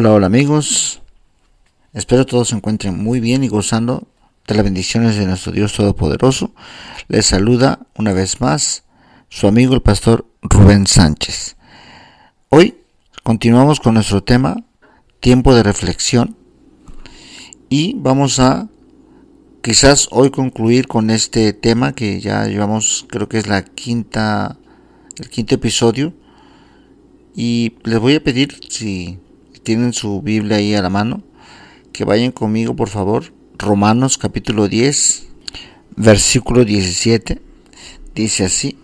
Hola, hola amigos. Espero todos se encuentren muy bien y gozando de las bendiciones de nuestro Dios Todopoderoso. Les saluda una vez más su amigo el pastor Rubén Sánchez. Hoy continuamos con nuestro tema, tiempo de reflexión. Y vamos a quizás hoy concluir con este tema que ya llevamos, creo que es la quinta, el quinto episodio. Y les voy a pedir si tienen su Biblia ahí a la mano, que vayan conmigo por favor. Romanos capítulo 10, versículo 17. Dice así,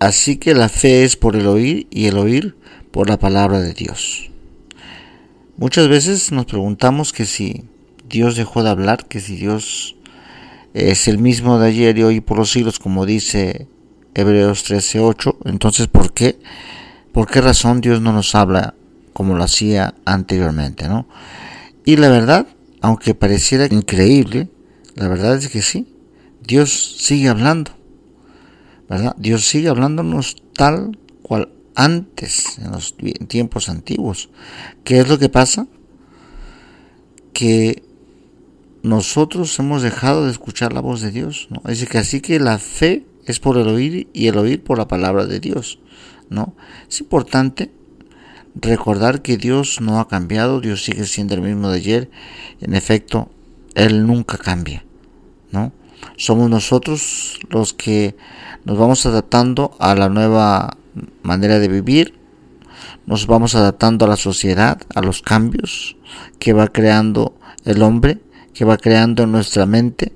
así que la fe es por el oír y el oír por la palabra de Dios. Muchas veces nos preguntamos que si Dios dejó de hablar, que si Dios es el mismo de ayer y hoy por los siglos, como dice Hebreos 13:8, entonces ¿por qué? ¿Por qué razón Dios no nos habla como lo hacía anteriormente, ¿no? Y la verdad, aunque pareciera increíble, la verdad es que sí, Dios sigue hablando, ¿verdad? Dios sigue hablándonos tal cual antes, en los tiempos antiguos. ¿Qué es lo que pasa? Que nosotros hemos dejado de escuchar la voz de Dios. Es que así que la fe es por el oír y el oír por la palabra de Dios, ¿no? Es importante recordar que Dios no ha cambiado, Dios sigue siendo el mismo de ayer. En efecto, Él nunca cambia, ¿no? Somos nosotros los que nos vamos adaptando a la nueva manera de vivir, nos vamos adaptando a la sociedad, a los cambios que va creando el hombre, que va creando en nuestra mente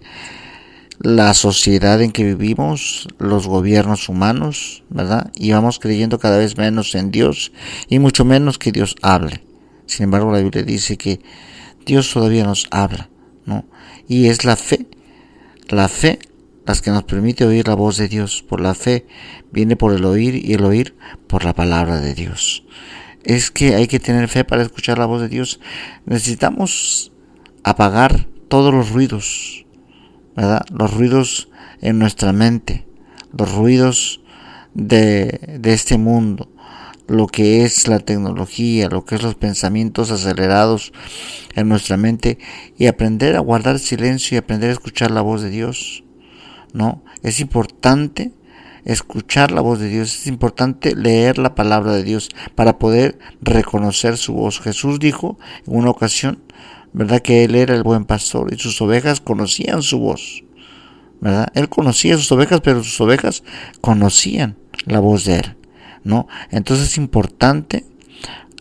la sociedad en que vivimos, los gobiernos humanos, ¿verdad? Y vamos creyendo cada vez menos en Dios y mucho menos que Dios hable. Sin embargo, la Biblia dice que Dios todavía nos habla, ¿no? Y es la fe, la fe las que nos permite oír la voz de Dios. Por la fe viene por el oír y el oír por la palabra de Dios. Es que hay que tener fe para escuchar la voz de Dios. Necesitamos apagar todos los ruidos, los ruidos en nuestra mente, los ruidos de, de este mundo, lo que es la tecnología, lo que es los pensamientos acelerados en nuestra mente y aprender a guardar silencio y aprender a escuchar la voz de Dios. ¿No? Es importante escuchar la voz de Dios, es importante leer la palabra de Dios para poder reconocer su voz. Jesús dijo en una ocasión, ¿verdad? Que él era el buen pastor y sus ovejas conocían su voz, ¿verdad? Él conocía sus ovejas, pero sus ovejas conocían la voz de él, ¿no? Entonces es importante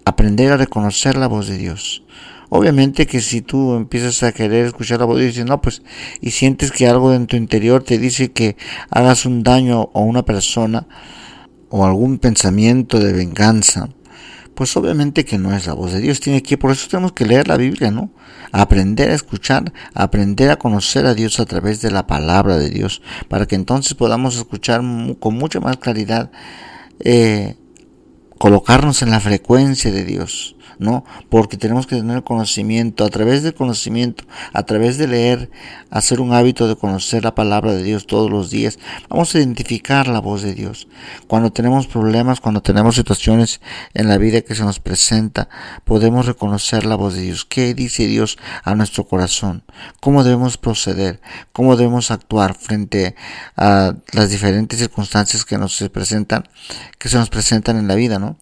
aprender a reconocer la voz de Dios. Obviamente que si tú empiezas a querer escuchar la voz de Dios, no, pues, y sientes que algo en tu interior te dice que hagas un daño a una persona o algún pensamiento de venganza, pues obviamente que no es la voz de Dios. Tiene que, por eso tenemos que leer la Biblia, ¿no? Aprender a escuchar, aprender a conocer a Dios a través de la palabra de Dios, para que entonces podamos escuchar con mucha más claridad, eh, colocarnos en la frecuencia de Dios, ¿no? Porque tenemos que tener conocimiento, a través del conocimiento, a través de leer, hacer un hábito de conocer la palabra de Dios todos los días, vamos a identificar la voz de Dios. Cuando tenemos problemas, cuando tenemos situaciones en la vida que se nos presenta, podemos reconocer la voz de Dios. ¿Qué dice Dios a nuestro corazón? ¿Cómo debemos proceder? ¿Cómo debemos actuar frente a las diferentes circunstancias que nos presentan, que se nos presentan en la vida, ¿no?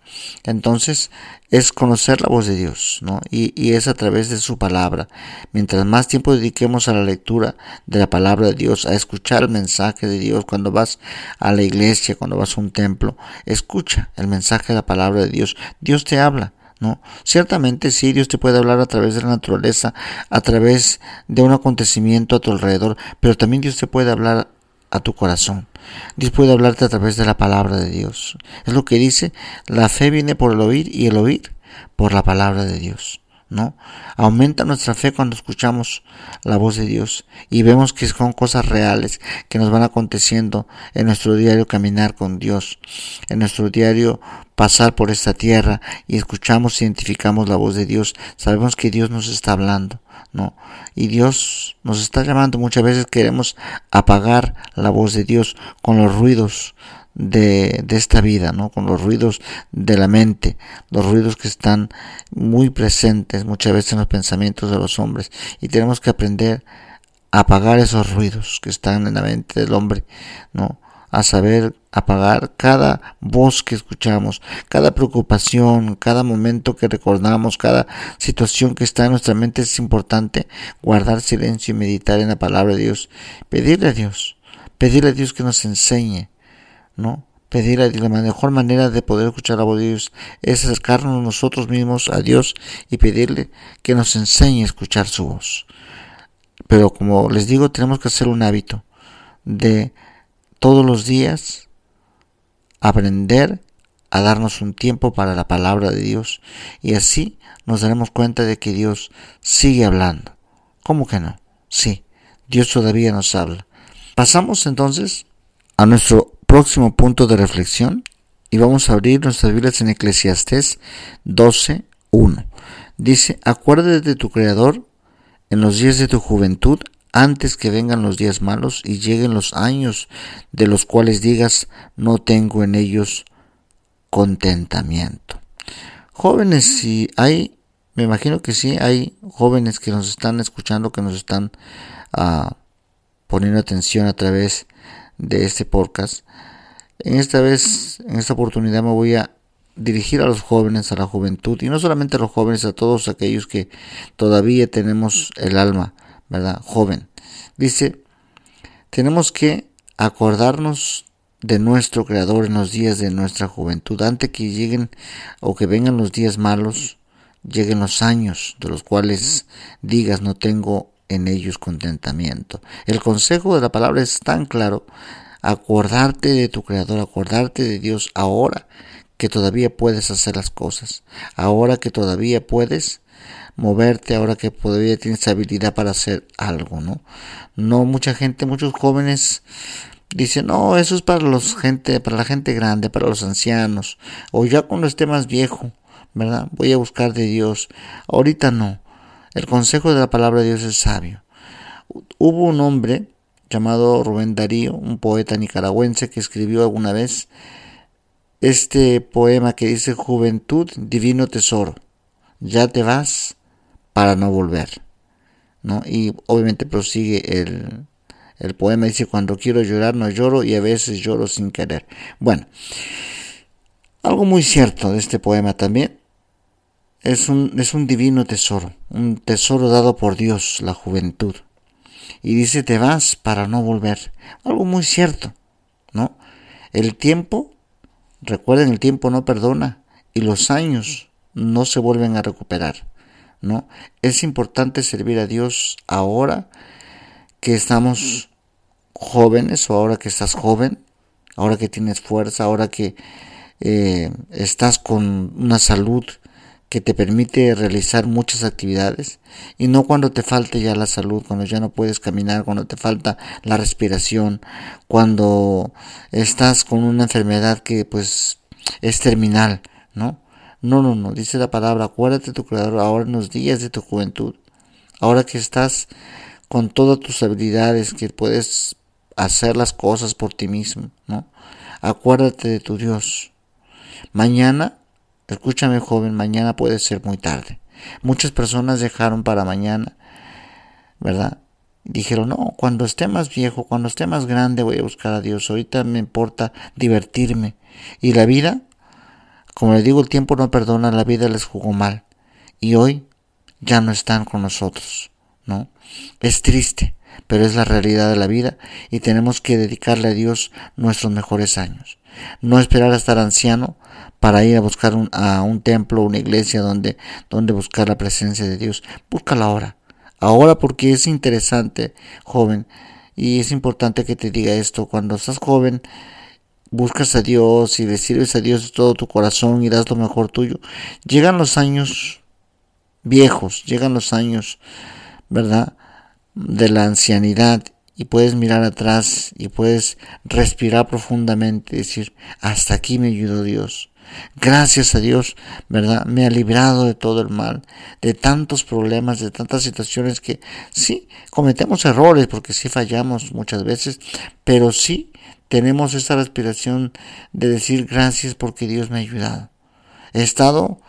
Entonces, es conocer la voz de Dios, ¿no? Y, y, es a través de su palabra. Mientras más tiempo dediquemos a la lectura de la palabra de Dios, a escuchar el mensaje de Dios, cuando vas a la iglesia, cuando vas a un templo, escucha el mensaje de la palabra de Dios. Dios te habla. ¿No? Ciertamente sí, Dios te puede hablar a través de la naturaleza, a través de un acontecimiento a tu alrededor, pero también Dios te puede hablar a tu corazón. Dios puede hablarte a través de la palabra de Dios. Es lo que dice, la fe viene por el oír y el oír por la palabra de Dios. ¿no? Aumenta nuestra fe cuando escuchamos la voz de Dios y vemos que son cosas reales que nos van aconteciendo en nuestro diario caminar con Dios, en nuestro diario pasar por esta tierra y escuchamos, identificamos la voz de Dios, sabemos que Dios nos está hablando, ¿no? Y Dios nos está llamando, muchas veces queremos apagar la voz de Dios con los ruidos de, de, esta vida, ¿no? Con los ruidos de la mente, los ruidos que están muy presentes muchas veces en los pensamientos de los hombres. Y tenemos que aprender a apagar esos ruidos que están en la mente del hombre, ¿no? A saber apagar cada voz que escuchamos, cada preocupación, cada momento que recordamos, cada situación que está en nuestra mente es importante guardar silencio y meditar en la palabra de Dios, pedirle a Dios, pedirle a Dios que nos enseñe, ¿no? Pedirle a Dios, la mejor manera de poder escuchar la voz de Dios es acercarnos nosotros mismos a Dios y pedirle que nos enseñe a escuchar su voz. Pero como les digo, tenemos que hacer un hábito de todos los días aprender a darnos un tiempo para la palabra de Dios y así nos daremos cuenta de que Dios sigue hablando. ¿Cómo que no? Sí, Dios todavía nos habla. Pasamos entonces a nuestro próximo punto de reflexión y vamos a abrir nuestras Biblias en Eclesiastés 12.1. Dice, acuérdate de tu Creador en los días de tu juventud antes que vengan los días malos y lleguen los años de los cuales digas no tengo en ellos contentamiento. Jóvenes, si hay, me imagino que sí, hay jóvenes que nos están escuchando, que nos están ah, poniendo atención a través de este podcast. En esta vez, en esta oportunidad me voy a dirigir a los jóvenes, a la juventud, y no solamente a los jóvenes, a todos aquellos que todavía tenemos el alma ¿verdad? Joven. Dice, tenemos que acordarnos de nuestro Creador en los días de nuestra juventud, antes que lleguen o que vengan los días malos, lleguen los años de los cuales digas no tengo en ellos contentamiento. El consejo de la palabra es tan claro, acordarte de tu Creador, acordarte de Dios ahora que todavía puedes hacer las cosas, ahora que todavía puedes moverte ahora que todavía tienes habilidad para hacer algo, ¿no? No mucha gente, muchos jóvenes dicen, no, eso es para los gente, para la gente grande, para los ancianos, o ya cuando esté más viejo, ¿verdad? Voy a buscar de Dios. Ahorita no. El consejo de la palabra de Dios es sabio. Hubo un hombre llamado Rubén Darío, un poeta nicaragüense que escribió alguna vez este poema que dice Juventud, divino tesoro. Ya te vas, para no volver. ¿no? Y obviamente prosigue el, el poema, dice, cuando quiero llorar no lloro y a veces lloro sin querer. Bueno, algo muy cierto de este poema también. Es un, es un divino tesoro, un tesoro dado por Dios, la juventud. Y dice, te vas para no volver. Algo muy cierto, ¿no? El tiempo, recuerden, el tiempo no perdona y los años no se vuelven a recuperar. ¿No? Es importante servir a Dios ahora que estamos jóvenes o ahora que estás joven, ahora que tienes fuerza, ahora que eh, estás con una salud que te permite realizar muchas actividades y no cuando te falte ya la salud, cuando ya no puedes caminar, cuando te falta la respiración, cuando estás con una enfermedad que pues es terminal, ¿no? No, no, no, dice la palabra, acuérdate de tu Creador ahora en los días de tu juventud, ahora que estás con todas tus habilidades, que puedes hacer las cosas por ti mismo, ¿no? Acuérdate de tu Dios. Mañana, escúchame joven, mañana puede ser muy tarde. Muchas personas dejaron para mañana, ¿verdad? Dijeron, no, cuando esté más viejo, cuando esté más grande voy a buscar a Dios. Ahorita me importa divertirme. Y la vida como les digo, el tiempo no perdona, la vida les jugó mal. Y hoy ya no están con nosotros, ¿no? Es triste, pero es la realidad de la vida y tenemos que dedicarle a Dios nuestros mejores años. No esperar a estar anciano para ir a buscar un, a un templo, una iglesia donde, donde buscar la presencia de Dios. Búscala ahora. Ahora porque es interesante, joven, y es importante que te diga esto. Cuando estás joven, buscas a Dios y le sirves a Dios de todo tu corazón y das lo mejor tuyo, llegan los años viejos, llegan los años, ¿verdad? De la ancianidad y puedes mirar atrás y puedes respirar profundamente y decir, hasta aquí me ayudó Dios, Gracias a Dios, ¿verdad? Me ha librado de todo el mal, de tantos problemas, de tantas situaciones que sí, cometemos errores porque sí fallamos muchas veces, pero sí tenemos esa respiración de decir gracias porque Dios me ha ayudado. He estado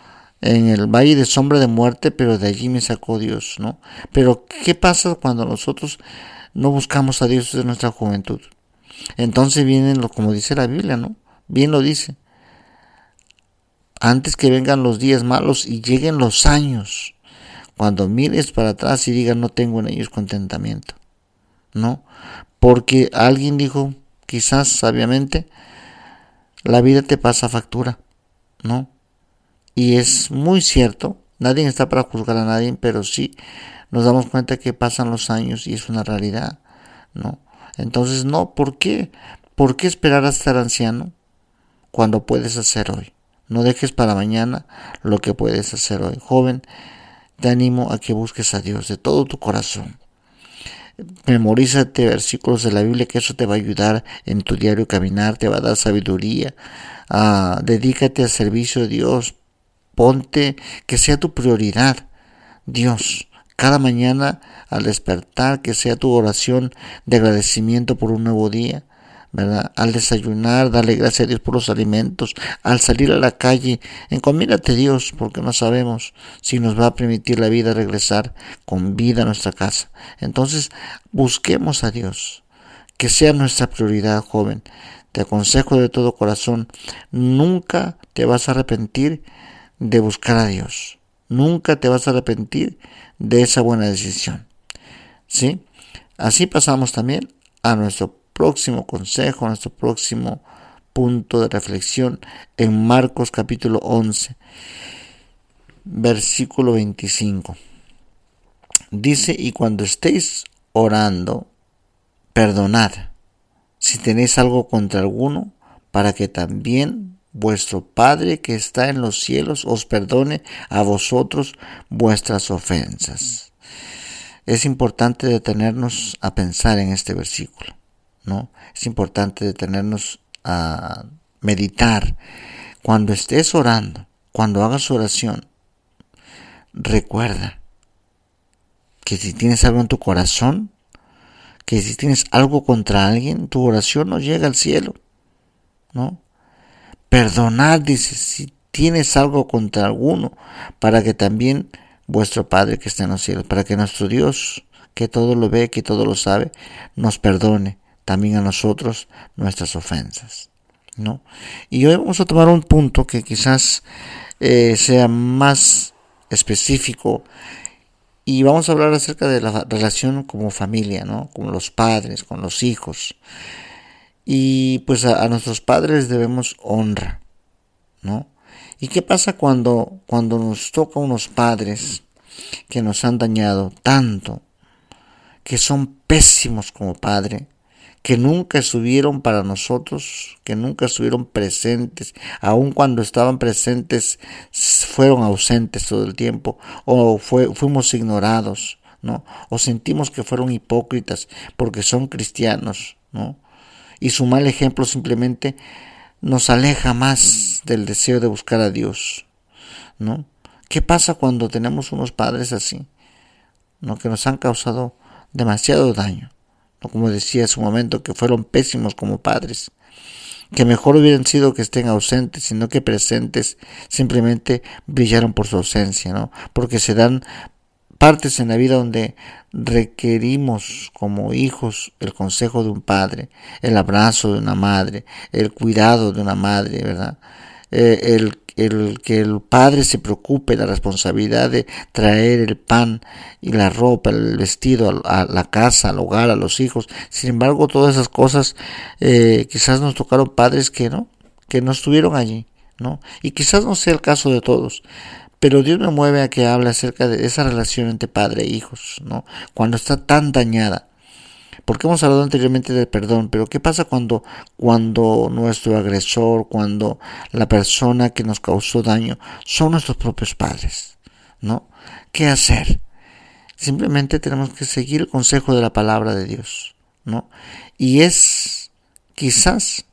en el valle de sombra de muerte, pero de allí me sacó Dios, ¿no? Pero ¿qué pasa cuando nosotros no buscamos a Dios en nuestra juventud? Entonces vienen, lo, como dice la Biblia, ¿no? Bien lo dice. Antes que vengan los días malos y lleguen los años, cuando mires para atrás y digas no tengo en ellos contentamiento, ¿no? Porque alguien dijo, quizás sabiamente, la vida te pasa factura, ¿no? Y es muy cierto, nadie está para juzgar a nadie, pero sí nos damos cuenta que pasan los años y es una realidad, ¿no? Entonces, no, ¿por qué? ¿Por qué esperar a estar anciano cuando puedes hacer hoy? No dejes para mañana lo que puedes hacer hoy. Joven, te animo a que busques a Dios de todo tu corazón. Memorízate versículos de la Biblia que eso te va a ayudar en tu diario caminar, te va a dar sabiduría. Ah, dedícate al servicio de Dios, ponte que sea tu prioridad Dios. Cada mañana al despertar que sea tu oración de agradecimiento por un nuevo día. ¿Verdad? Al desayunar, darle gracias a Dios por los alimentos, al salir a la calle, encomídate Dios, porque no sabemos si nos va a permitir la vida regresar con vida a nuestra casa. Entonces, busquemos a Dios, que sea nuestra prioridad, joven. Te aconsejo de todo corazón, nunca te vas a arrepentir de buscar a Dios. Nunca te vas a arrepentir de esa buena decisión. ¿Sí? Así pasamos también a nuestro próximo consejo, nuestro próximo punto de reflexión en Marcos capítulo 11, versículo 25. Dice, y cuando estéis orando, perdonad si tenéis algo contra alguno, para que también vuestro Padre que está en los cielos os perdone a vosotros vuestras ofensas. Es importante detenernos a pensar en este versículo, Es importante detenernos a meditar. Cuando estés orando, cuando hagas oración, recuerda que si tienes algo en tu corazón, que si tienes algo contra alguien, tu oración no llega al cielo, ¿no? Perdonad, dice, si tienes algo contra alguno, para que también vuestro Padre que está en los cielos, para que nuestro Dios, que todo lo ve, que todo lo sabe, nos perdone también a nosotros nuestras ofensas. ¿no? Y hoy vamos a tomar un punto que quizás eh, sea más específico y vamos a hablar acerca de la relación como familia, ¿no? Con los padres, con los hijos. Y pues a, nuestros padres debemos honra, ¿no? ¿Y qué pasa cuando, cuando nos toca unos padres que nos han dañado tanto, que son pésimos como padre, que nunca estuvieron para nosotros, que nunca estuvieron presentes, aun cuando estaban presentes fueron ausentes todo el tiempo, o fuimos ignorados, ¿no? O sentimos que fueron hipócritas porque son cristianos, ¿no? y su mal ejemplo simplemente nos aleja más del deseo de buscar a Dios, ¿no? ¿Qué pasa cuando tenemos unos padres así, ¿no? que nos han causado demasiado daño? Como decía en su momento, que fueron pésimos como padres, que mejor hubieran sido que estén ausentes, sino que presentes simplemente brillaron por su ausencia, ¿no? Porque se dan partes en la vida donde requerimos como hijos el consejo de un padre, el abrazo de una madre, el cuidado de una madre, ¿verdad? Eh, el, el, que el padre se preocupe la responsabilidad de traer el pan y la ropa, el vestido a, la casa, al hogar, a los hijos. Sin embargo, todas esas cosas eh, quizás nos tocaron padres que no, que no estuvieron allí, ¿no? Y quizás no sea el caso de todos, pero Dios me mueve a que hable acerca de esa relación entre padre e hijos, ¿no? Cuando está tan dañada. Porque hemos hablado anteriormente del perdón, pero ¿qué pasa cuando, cuando nuestro agresor, cuando la persona que nos causó daño son nuestros propios padres? ¿No? ¿Qué hacer? Simplemente tenemos que seguir el consejo de la palabra de Dios, ¿no? Y es quizás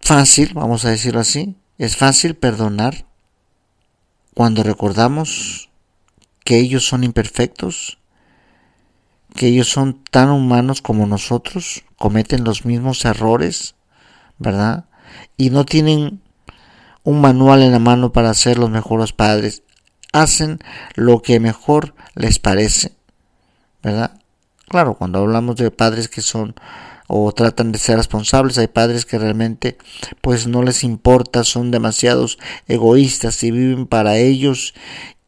fácil, vamos a decirlo así, es fácil perdonar cuando recordamos que ellos son imperfectos, que ellos son tan humanos como nosotros, cometen los mismos errores, ¿verdad? Y no tienen un manual en la mano para ser los mejores padres. Hacen lo que mejor les parece, ¿verdad? Claro, cuando hablamos de padres que son o tratan de ser responsables. Hay padres que realmente pues no les importa, son demasiados egoístas y viven para ellos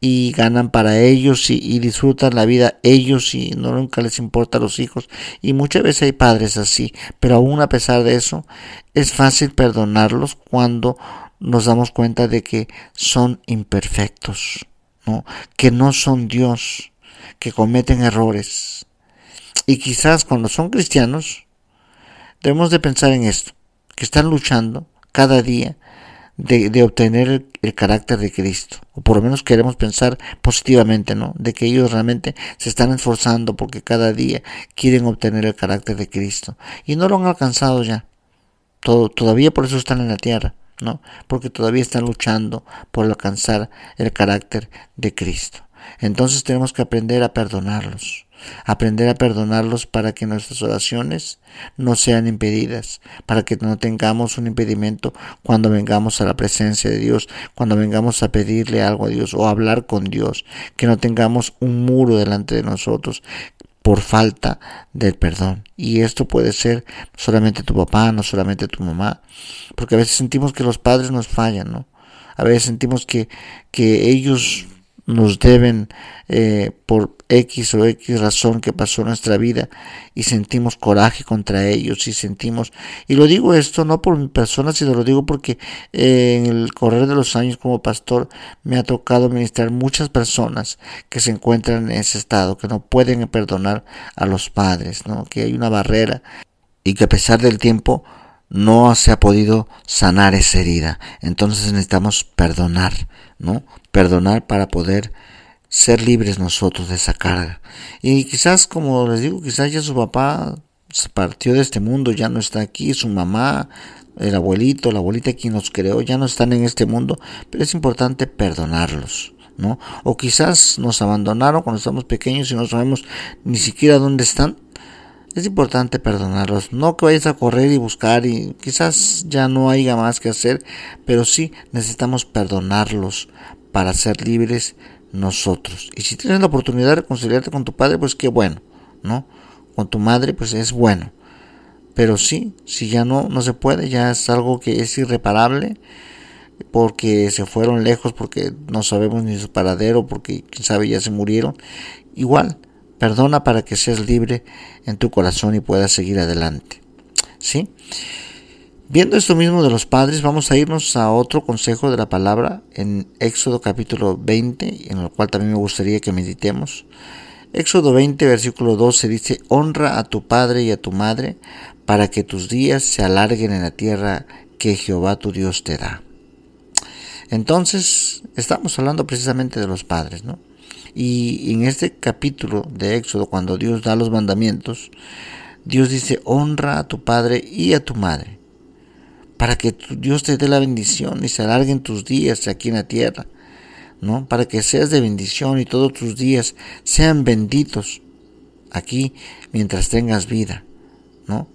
y ganan para ellos y, disfrutan la vida ellos y no nunca les importa a los hijos y muchas veces hay padres así pero aún a pesar de eso es fácil perdonarlos cuando nos damos cuenta de que son imperfectos ¿no? que no son Dios que cometen errores y quizás cuando son cristianos Debemos de pensar en esto, que están luchando cada día de, obtener el, carácter de Cristo, o por lo menos queremos pensar positivamente, ¿no? De que ellos realmente se están esforzando porque cada día quieren obtener el carácter de Cristo y no lo han alcanzado ya. Todo, todavía por eso están en la tierra, ¿no? Porque todavía están luchando por alcanzar el carácter de Cristo. Entonces tenemos que aprender a perdonarlos aprender a perdonarlos para que nuestras oraciones no sean impedidas, para que no tengamos un impedimento cuando vengamos a la presencia de Dios, cuando vengamos a pedirle algo a Dios o a hablar con Dios, que no tengamos un muro delante de nosotros por falta del perdón. Y esto puede ser solamente tu papá, no solamente tu mamá, porque a veces sentimos que los padres nos fallan, ¿no? A veces sentimos que, que ellos nos deben eh, por X o X razón que pasó en nuestra vida y sentimos coraje contra ellos y sentimos, y lo digo esto no por mi persona, sino lo digo porque eh, en el correr de los años como pastor me ha tocado ministrar muchas personas que se encuentran en ese estado, que no pueden perdonar a los padres, ¿no? que hay una barrera y que a pesar del tiempo no se ha podido sanar esa herida. Entonces necesitamos perdonar, ¿no? Perdonar para poder ser libres nosotros de esa carga. Y quizás, como les digo, quizás ya su papá se partió de este mundo, ya no está aquí, su mamá, el abuelito, la abuelita quien nos creó, ya no están en este mundo, pero es importante perdonarlos. ¿no? O quizás nos abandonaron cuando estamos pequeños y no sabemos ni siquiera dónde están, es importante perdonarlos. No que vayas a correr y buscar y quizás ya no haya más que hacer, pero sí necesitamos perdonarlos para ser libres nosotros. Y si tienes la oportunidad de reconciliarte con tu padre, pues qué bueno, ¿no? Con tu madre, pues es bueno. Pero sí, si ya no, no se puede, ya es algo que es irreparable porque se fueron lejos, porque no sabemos ni su paradero, porque quién sabe ya se murieron. Igual, Perdona para que seas libre en tu corazón y puedas seguir adelante. ¿Sí? Viendo esto mismo de los padres, vamos a irnos a otro consejo de la palabra en Éxodo capítulo 20, en el cual también me gustaría que meditemos. Éxodo 20, versículo 12 dice, honra a tu padre y a tu madre para que tus días se alarguen en la tierra que Jehová tu Dios te da. Entonces, estamos hablando precisamente de los padres, ¿no? Y en este capítulo de Éxodo, cuando Dios da los mandamientos, Dios dice, honra a tu padre y a tu madre, para que Dios te dé la bendición y se alarguen tus días aquí en la tierra, ¿no? Para que seas de bendición y todos tus días sean benditos aquí mientras tengas vida, ¿no?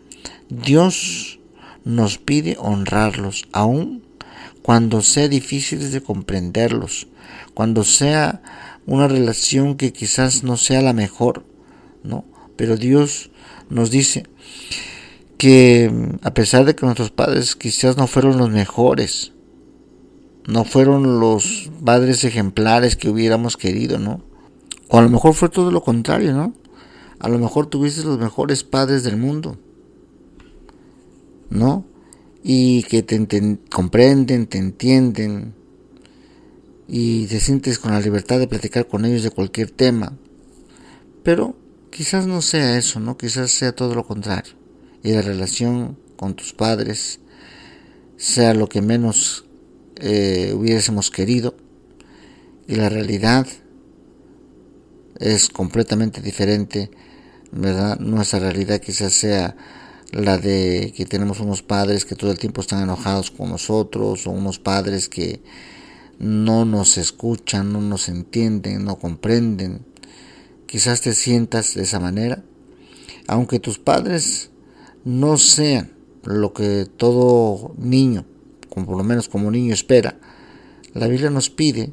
Dios nos pide honrarlos, aun cuando sea difícil de comprenderlos, cuando sea una relación que quizás no sea la mejor, ¿no? Pero Dios nos dice que a pesar de que nuestros padres quizás no fueron los mejores, no fueron los padres ejemplares que hubiéramos querido, ¿no? O a lo mejor fue todo lo contrario, ¿no? A lo mejor tuviste los mejores padres del mundo, ¿no? Y que te comprenden, te entienden, y te sientes con la libertad de platicar con ellos de cualquier tema. Pero quizás no sea eso, ¿no? Quizás sea todo lo contrario. Y la relación con tus padres sea lo que menos eh, hubiésemos querido. Y la realidad es completamente diferente, ¿verdad? Nuestra realidad quizás sea la de que tenemos unos padres que todo el tiempo están enojados con nosotros o unos padres que no nos escuchan, no nos entienden, no comprenden. Quizás te sientas de esa manera. Aunque tus padres no sean lo que todo niño, como por lo menos como niño espera, la Biblia nos pide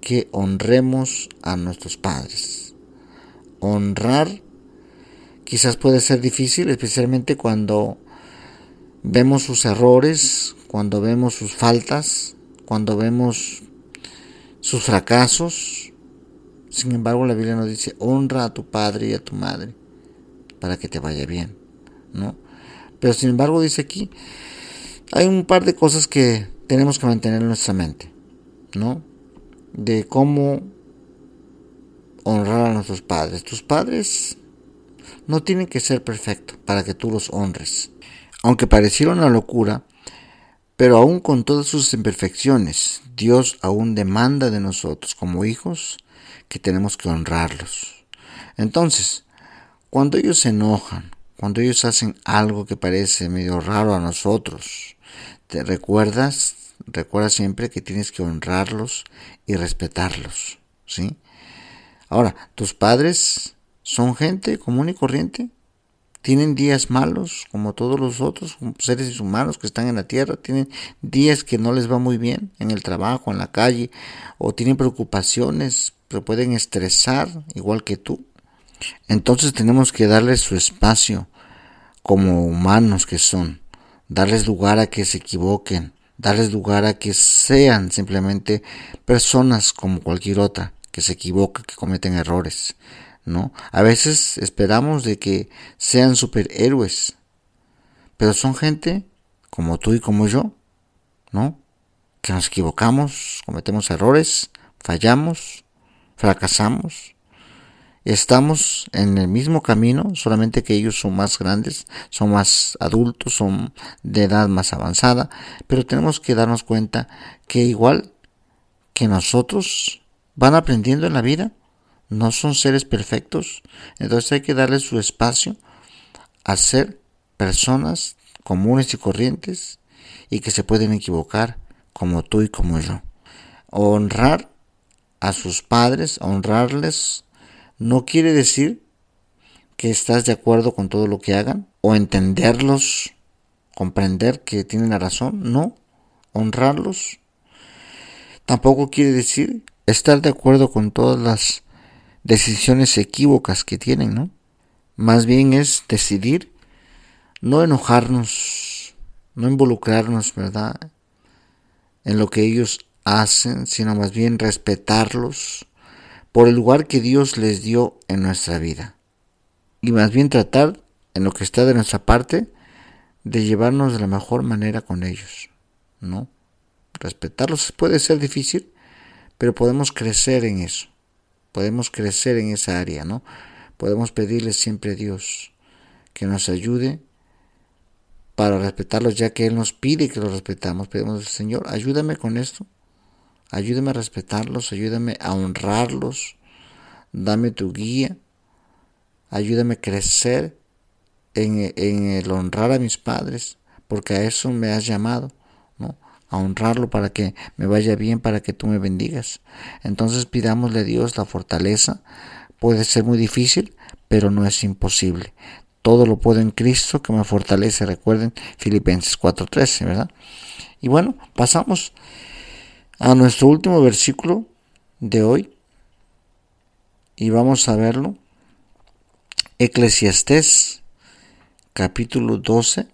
que honremos a nuestros padres. Honrar quizás puede ser difícil, especialmente cuando vemos sus errores, cuando vemos sus faltas, cuando vemos sus fracasos. Sin embargo, la Biblia nos dice, honra a tu padre y a tu madre para que te vaya bien, ¿no? Pero sin embargo dice aquí, hay un par de cosas que tenemos que mantener en nuestra mente, ¿no? De cómo honrar a nuestros padres. Tus padres no tienen que ser perfectos para que tú los honres. Aunque pareciera una locura, pero aún con todas sus imperfecciones, Dios aún demanda de nosotros como hijos que tenemos que honrarlos. Entonces, cuando ellos se enojan, cuando ellos hacen algo que parece medio raro a nosotros, te recuerdas, recuerda siempre que tienes que honrarlos y respetarlos, ¿sí? Ahora, tus padres son gente común y corriente, tienen días malos, como todos los otros seres humanos que están en la tierra, tienen días que no les va muy bien en el trabajo, en la calle, o tienen preocupaciones, pero pueden estresar igual que tú. Entonces tenemos que darles su espacio como humanos que son, darles lugar a que se equivoquen, darles lugar a que sean simplemente personas como cualquier otra, que se equivoca, que cometen errores. ¿no? A veces esperamos de que sean superhéroes, pero son gente como tú y como yo, ¿no? Que nos equivocamos, cometemos errores, fallamos, fracasamos. Estamos en el mismo camino, solamente que ellos son más grandes, son más adultos, son de edad más avanzada, pero tenemos que darnos cuenta que igual que nosotros van aprendiendo en la vida, no son seres perfectos, entonces hay que darles su espacio a ser personas comunes y corrientes y que se pueden equivocar como tú y como yo. Honrar a sus padres, honrarles, no quiere decir que estás de acuerdo con todo lo que hagan o entenderlos, comprender que tienen la razón, no, honrarlos. Tampoco quiere decir estar de acuerdo con todas las decisiones equívocas que tienen, ¿no? Más bien es decidir no enojarnos, no involucrarnos, ¿verdad? En lo que ellos hacen, sino más bien respetarlos por el lugar que Dios les dio en nuestra vida. Y más bien tratar, en lo que está de nuestra parte, de llevarnos de la mejor manera con ellos, ¿no? Respetarlos puede ser difícil, pero podemos crecer en eso. Podemos crecer en esa área, ¿no? Podemos pedirle siempre a Dios que nos ayude para respetarlos, ya que Él nos pide que los respetamos. Pedimos, Señor, ayúdame con esto, ayúdame a respetarlos, ayúdame a honrarlos, dame tu guía, ayúdame a crecer en el honrar a mis padres, porque a eso me has llamado a honrarlo para que me vaya bien, para que tú me bendigas. Entonces pidámosle a Dios la fortaleza. Puede ser muy difícil, pero no es imposible. Todo lo puedo en Cristo que me fortalece. Recuerden Filipenses 4:13, ¿verdad? Y bueno, pasamos a nuestro último versículo de hoy y vamos a verlo. Eclesiastés capítulo 12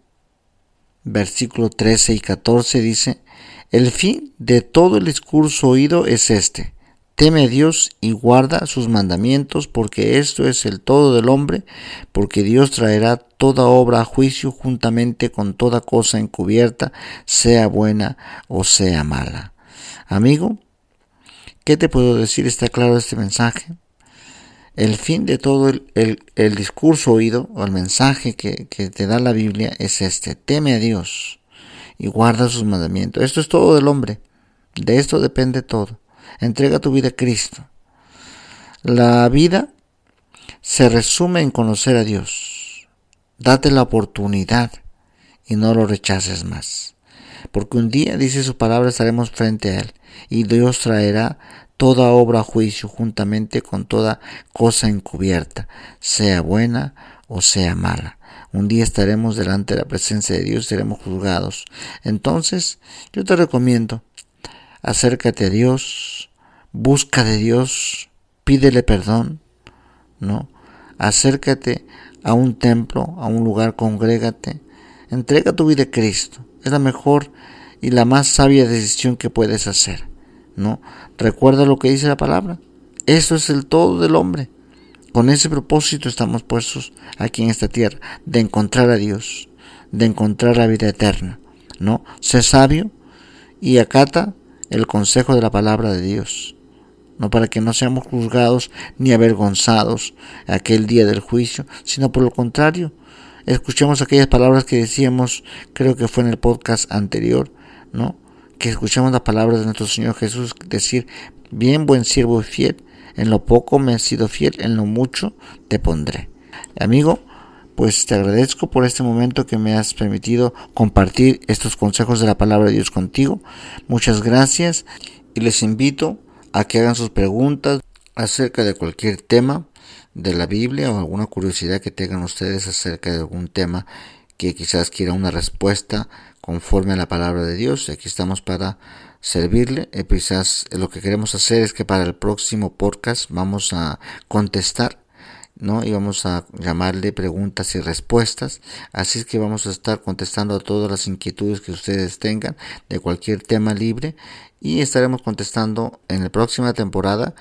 versículo 13 y 14 dice, el fin de todo el discurso oído es este, teme a Dios y guarda sus mandamientos, porque esto es el todo del hombre, porque Dios traerá toda obra a juicio juntamente con toda cosa encubierta, sea buena o sea mala. Amigo, ¿qué te puedo decir? ¿Está claro este mensaje? El fin de todo el, discurso oído o el mensaje que, que te da la Biblia es este, teme a Dios y guarda sus mandamientos. Esto es todo del hombre, de esto depende todo. Entrega tu vida a Cristo. La vida se resume en conocer a Dios. Date la oportunidad y no lo rechaces más. Porque un día, dice su palabra, estaremos frente a Él y Dios traerá toda obra a juicio juntamente con toda cosa encubierta, sea buena o sea mala. Un día estaremos delante de la presencia de Dios, seremos juzgados. Entonces, yo te recomiendo, acércate a Dios, busca de Dios, pídele perdón, ¿no? Acércate a un templo, a un lugar, congrégate, entrega tu vida a Cristo. Es la mejor y la más sabia decisión que puedes hacer, ¿no? Recuerda lo que dice la palabra. Eso es el todo del hombre. Con ese propósito estamos puestos aquí en esta tierra, de encontrar a Dios, de encontrar la vida eterna, ¿no? Sé sabio y acata el consejo de la palabra de Dios, no para que no seamos juzgados ni avergonzados aquel día del juicio, sino por lo contrario, escuchemos aquellas palabras que decíamos, creo que fue en el podcast anterior, ¿no? Que escuchamos las palabras de nuestro Señor Jesús decir, bien buen siervo y fiel, en lo poco me has sido fiel, en lo mucho te pondré. Amigo, pues te agradezco por este momento que me has permitido compartir estos consejos de la palabra de Dios contigo. Muchas gracias y les invito a que hagan sus preguntas acerca de cualquier tema de la Biblia o alguna curiosidad que tengan ustedes acerca de algún tema que quizás quiera una respuesta conforme a la palabra de Dios. Aquí estamos para servirle. Y quizás lo que queremos hacer es que para el próximo podcast vamos a contestar, ¿no? Y vamos a llamarle preguntas y respuestas. Así es que vamos a estar contestando a todas las inquietudes que ustedes tengan de cualquier tema libre y estaremos contestando en la próxima temporada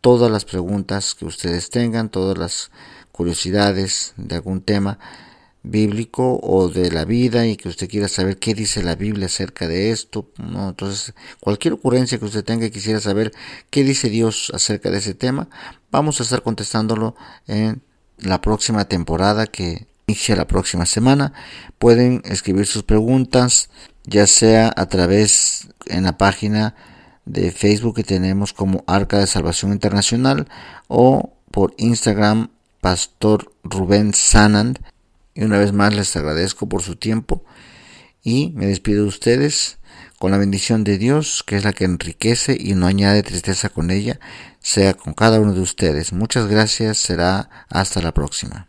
todas las preguntas que ustedes tengan, todas las curiosidades de algún tema bíblico o de la vida y que usted quiera saber qué dice la Biblia acerca de esto, ¿no? Entonces, cualquier ocurrencia que usted tenga y quisiera saber qué dice Dios acerca de ese tema, vamos a estar contestándolo en la próxima temporada que inicia la próxima semana. Pueden escribir sus preguntas, ya sea a través en la página de Facebook que tenemos como Arca de Salvación Internacional o por Instagram Pastor Rubén Sanand y una vez más les agradezco por su tiempo y me despido de ustedes con la bendición de Dios, que es la que enriquece y no añade tristeza con ella, sea con cada uno de ustedes. Muchas gracias, será hasta la próxima.